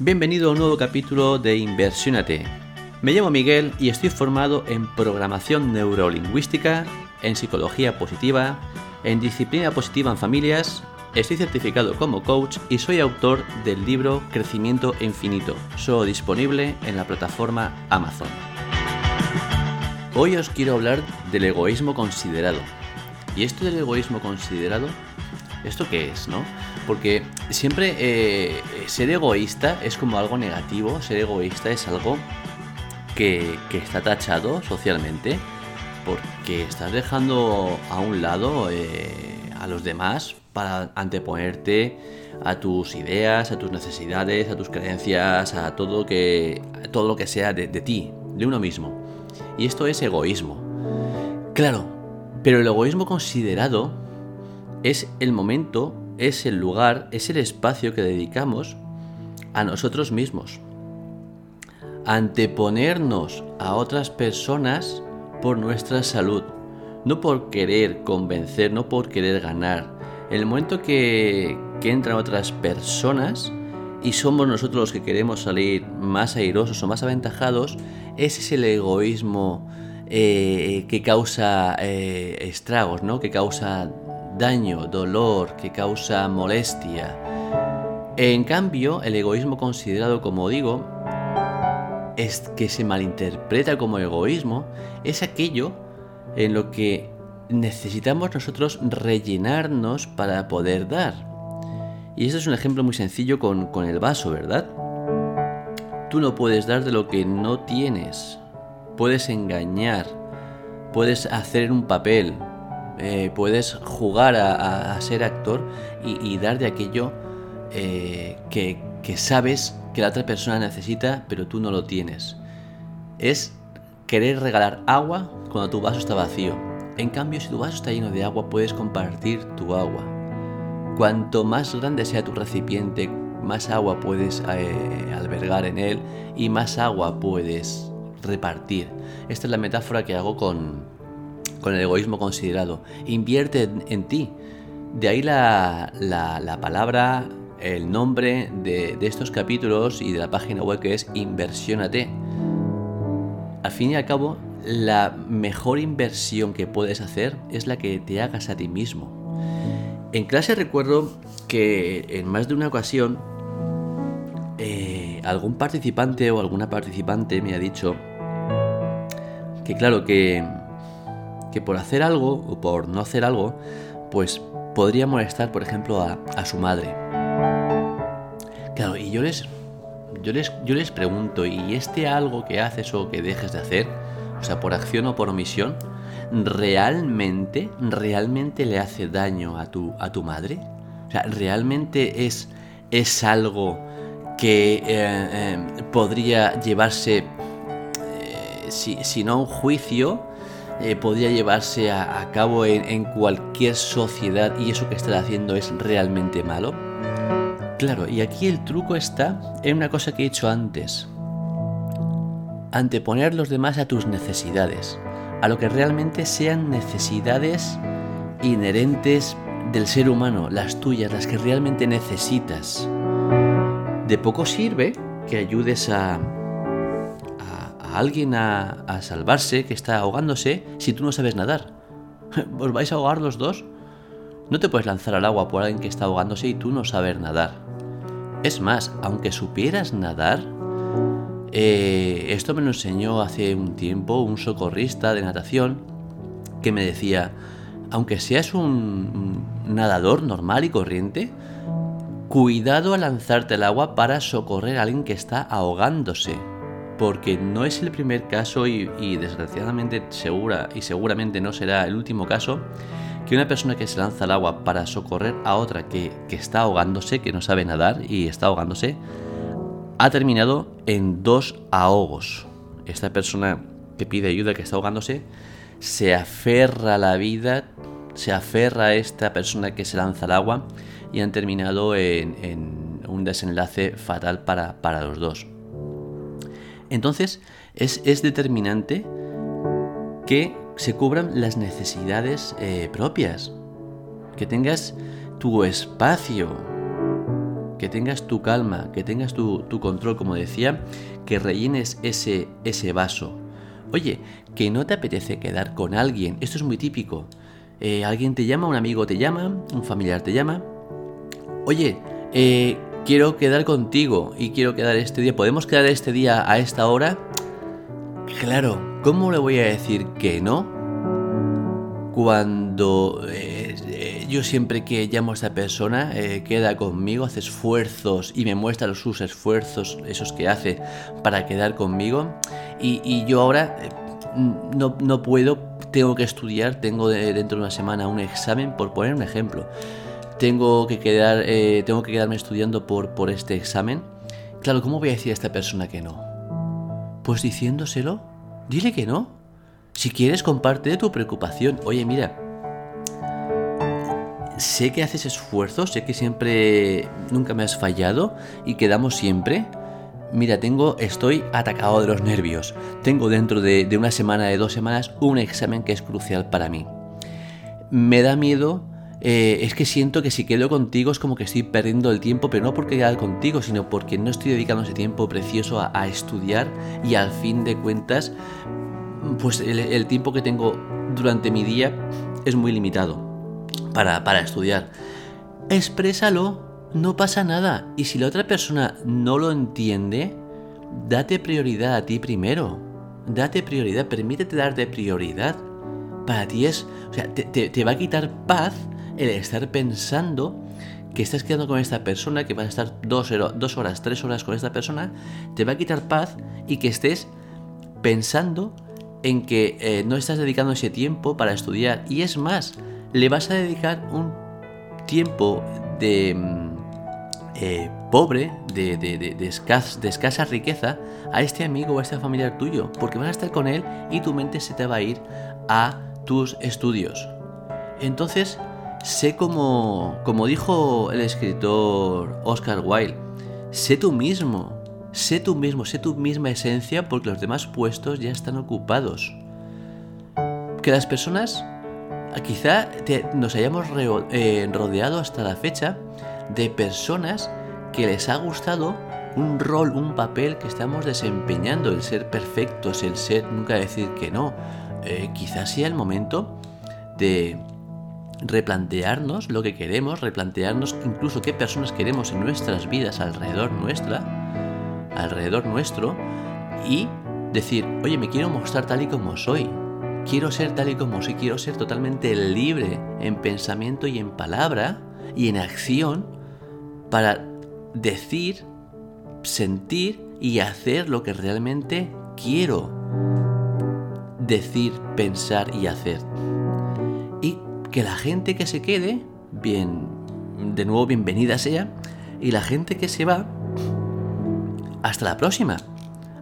Bienvenido a un nuevo capítulo de Inversiónate. Me llamo Miguel y estoy formado en programación neurolingüística, en psicología positiva, en disciplina positiva en familias, estoy certificado como coach y soy autor del libro Crecimiento Infinito, solo disponible en la plataforma Amazon. Hoy os quiero hablar del egoísmo considerado. ¿Y esto del egoísmo considerado? ¿Esto qué es, no? Porque siempre eh, ser egoísta es como algo negativo, ser egoísta es algo que, está tachado socialmente, porque estás dejando a un lado eh, a los demás para anteponerte a tus ideas, a tus necesidades, a tus creencias, a todo, que, todo lo que sea de, de ti, de uno mismo. Y esto es egoísmo. Claro, pero el egoísmo considerado es el momento es el lugar, es el espacio que dedicamos a nosotros mismos. Anteponernos a otras personas por nuestra salud, no por querer convencer, no por querer ganar. En el momento que, entran otras personas y somos nosotros los que queremos salir más airosos o más aventajados, ese es el egoísmo eh, que causa eh, estragos, ¿no? que causa daño, dolor, que causa molestia. En cambio, el egoísmo considerado, como digo, es que se malinterpreta como egoísmo, es aquello en lo que necesitamos nosotros rellenarnos para poder dar. Y este es un ejemplo muy sencillo con, con el vaso, ¿verdad? Tú no puedes dar de lo que no tienes. Puedes engañar, puedes hacer un papel, eh, puedes jugar a, ser actor y, dar de aquello eh, que, sabes que la otra persona necesita, pero tú no lo tienes. Es querer regalar agua cuando tu vaso está vacío. En cambio, si tu vaso está lleno de agua, puedes compartir tu agua. Cuanto más grande sea tu recipiente, más agua puedes eh, albergar en él y más agua puedes repartir. Esta es la metáfora que hago con, con el egoísmo considerado. Invierte en, ti. De ahí la, palabra, el nombre de, estos capítulos y de la página web que es Inversiónate. Al fin y al cabo, la mejor inversión que puedes hacer es la que te hagas a ti mismo. En clase recuerdo que en más de una ocasión eh, algún participante o alguna participante me ha dicho que claro que que por hacer algo o por no hacer algo, pues podría molestar, por ejemplo, a, su madre. Claro, y yo les, yo les, yo les pregunto, ¿y este algo que haces o que dejes de hacer, o sea, por acción o por omisión, realmente, realmente le hace daño a tu, a tu madre? O sea, ¿realmente es, es algo que eh, eh, podría llevarse, eh, si, si, no un juicio, eh, podría llevarse a, cabo en, cualquier sociedad y eso que está haciendo es realmente malo? Claro, y aquí el truco está en una cosa que he hecho antes. Anteponer los demás a tus necesidades, a lo que realmente sean necesidades inherentes del ser humano, las tuyas, las que realmente necesitas. De poco sirve que ayudes a, alguien a, salvarse que está ahogándose si tú no sabes nadar. ¿Os vais a ahogar los dos? No te puedes lanzar al agua por alguien que está ahogándose y tú no sabes nadar. Es más, aunque supieras nadar, eh, esto me lo enseñó hace un tiempo un socorrista de natación que me decía, aunque seas un nadador normal y corriente, cuidado al lanzarte al agua para socorrer a alguien que está ahogándose porque no es el primer caso y, desgraciadamente segura y seguramente no será el último caso que una persona que se lanza al agua para socorrer a otra que, está ahogándose, que no sabe nadar y está ahogándose, ha terminado en dos ahogos. Esta persona que pide ayuda, que está ahogándose, se aferra a la vida, se aferra a esta persona que se lanza al agua y han terminado en, un desenlace fatal para los dos. Entonces es, determinante que se cubran las necesidades eh, propias, que tengas tu espacio, que tengas tu calma, que tengas tu, control, como decía, que rellenes ese, ese vaso. Oye, que no te apetece quedar con alguien, esto es muy típico. Eh, alguien te llama, un amigo te llama, un familiar te llama. Oye, eh, quiero quedar contigo y quiero quedar este día. ¿Podemos quedar este día a esta hora? Claro, ¿cómo le voy a decir que no? Cuando eh, eh, yo siempre que llamo a esta persona eh, queda conmigo, hace esfuerzos y me muestra sus esfuerzos, esos que hace para quedar conmigo. Y, yo ahora no, no, puedo, tengo que estudiar, tengo dentro de una semana un examen, por poner un ejemplo tengo que, quedar, eh, tengo que quedarme estudiando por, este examen. Claro, ¿cómo voy a decir a esta persona que no? Pues diciéndoselo, dile que no. Si quieres, comparte tu preocupación. Oye, mira, sé que haces esfuerzos, sé que siempre, nunca me has fallado y quedamos siempre. Mira, tengo, estoy atacado de los nervios. Tengo dentro de, de una semana, de dos semanas, un examen que es crucial para mí. Me da miedo eh, es que siento que si quedo contigo es como que estoy perdiendo el tiempo, pero no porque quedar contigo, sino porque no estoy dedicando ese tiempo precioso a, estudiar y al fin de cuentas, pues el, tiempo que tengo durante mi día es muy limitado para, para estudiar. Exprésalo, no pasa nada. Y si la otra persona no lo entiende, date prioridad a ti primero. Date prioridad, permítete darte prioridad. Para ti es, o sea, te, te va a quitar paz el estar pensando que estás quedando con esta persona, que vas a estar dos, horas, tres horas con esta persona, te va a quitar paz y que estés pensando en que eh, no estás dedicando ese tiempo para estudiar. Y es más, le vas a dedicar un tiempo de mm, eh, pobre, de, de, escasa riqueza a este amigo o a este familiar tuyo, porque vas a estar con él y tu mente se te va a ir a tus estudios. Entonces, sé como, como dijo el escritor Oscar Wilde, sé tú mismo, sé tú mismo, sé tu misma esencia porque los demás puestos ya están ocupados. Que las personas, quizá nos hayamos eh, rodeado hasta la fecha de personas que les ha gustado un rol, un papel que estamos desempeñando, el ser perfectos, el ser, nunca decir que no. Eh, quizás sea el momento de replantearnos lo que queremos, replantearnos incluso qué personas queremos en nuestras vidas alrededor nuestra, alrededor nuestro, y decir, oye, me quiero mostrar tal y como soy, quiero ser tal y como soy, quiero ser totalmente libre en pensamiento y en palabra y en acción para decir, sentir y hacer lo que realmente quiero decir, pensar y hacer que la gente que se quede, bien, de nuevo bienvenida sea, y la gente que se va, hasta la próxima,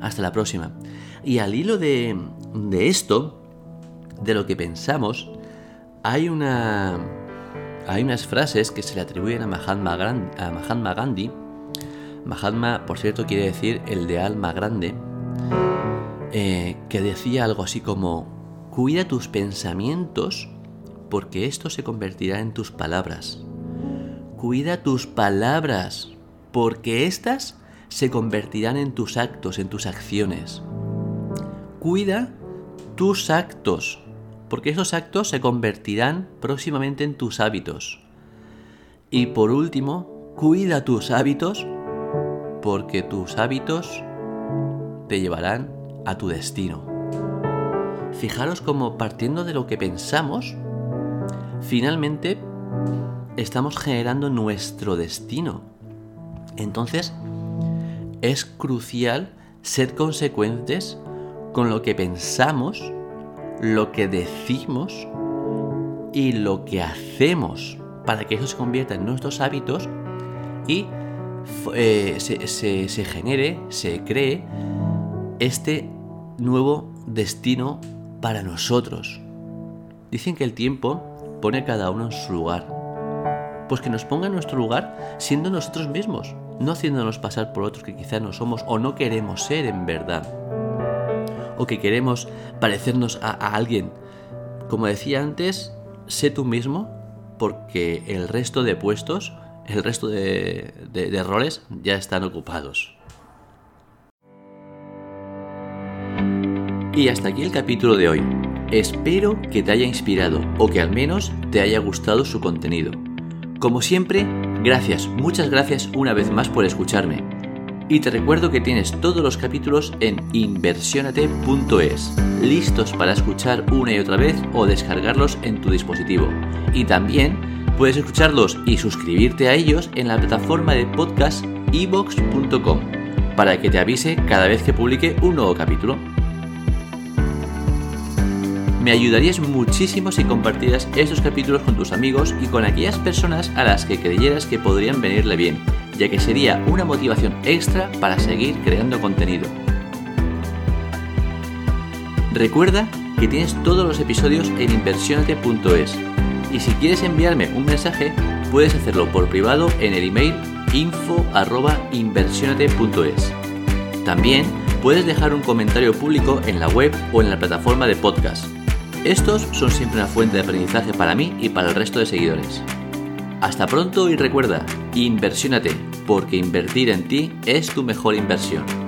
hasta la próxima. Y al hilo de, de esto, de lo que pensamos, hay una hay unas frases que se le atribuyen a Mahatma, a Mahatma Gandhi. Mahatma, por cierto, quiere decir el de alma grande, eh, que decía algo así como, cuida tus pensamientos porque esto se convertirá en tus palabras. Cuida tus palabras, porque éstas se convertirán en tus actos, en tus acciones. Cuida tus actos, porque esos actos se convertirán próximamente en tus hábitos. Y por último, cuida tus hábitos, porque tus hábitos te llevarán a tu destino. Fijaros como partiendo de lo que pensamos, finalmente estamos generando nuestro destino. Entonces, es crucial ser consecuentes con lo que pensamos, lo que decimos y lo que hacemos para que eso se convierta en nuestros hábitos y eh, se, se genere, se cree este nuevo destino para nosotros. Dicen que el tiempo pone cada uno en su lugar. Pues que nos ponga en nuestro lugar siendo nosotros mismos, no haciéndonos pasar por otros que quizá no somos o no queremos ser en verdad. O que queremos parecernos a, alguien. Como decía antes, sé tú mismo porque el resto de puestos el resto de, de roles ya están ocupados. Y hasta aquí el capítulo de hoy. Espero que te haya inspirado o que al menos te haya gustado su contenido. Como siempre, gracias, muchas gracias una vez más por escucharme. Y te recuerdo que tienes todos los capítulos en inversionate.es, listos para escuchar una y otra vez o descargarlos en tu dispositivo. Y también puedes escucharlos y suscribirte a ellos en la plataforma de podcast evox.com para que te avise cada vez que publique un nuevo capítulo. Me ayudarías muchísimo si compartieras estos capítulos con tus amigos y con aquellas personas a las que creyeras que podrían venirle bien, ya que sería una motivación extra para seguir creando contenido. Recuerda que tienes todos los episodios en inversionate.es y si quieres enviarme un mensaje puedes hacerlo por privado en el email info@inversionate.es. También puedes dejar un comentario público en la web o en la plataforma de podcast. Estos son siempre una fuente de aprendizaje para mí y para el resto de seguidores. Hasta pronto y recuerda, inversiónate, porque invertir en ti es tu mejor inversión.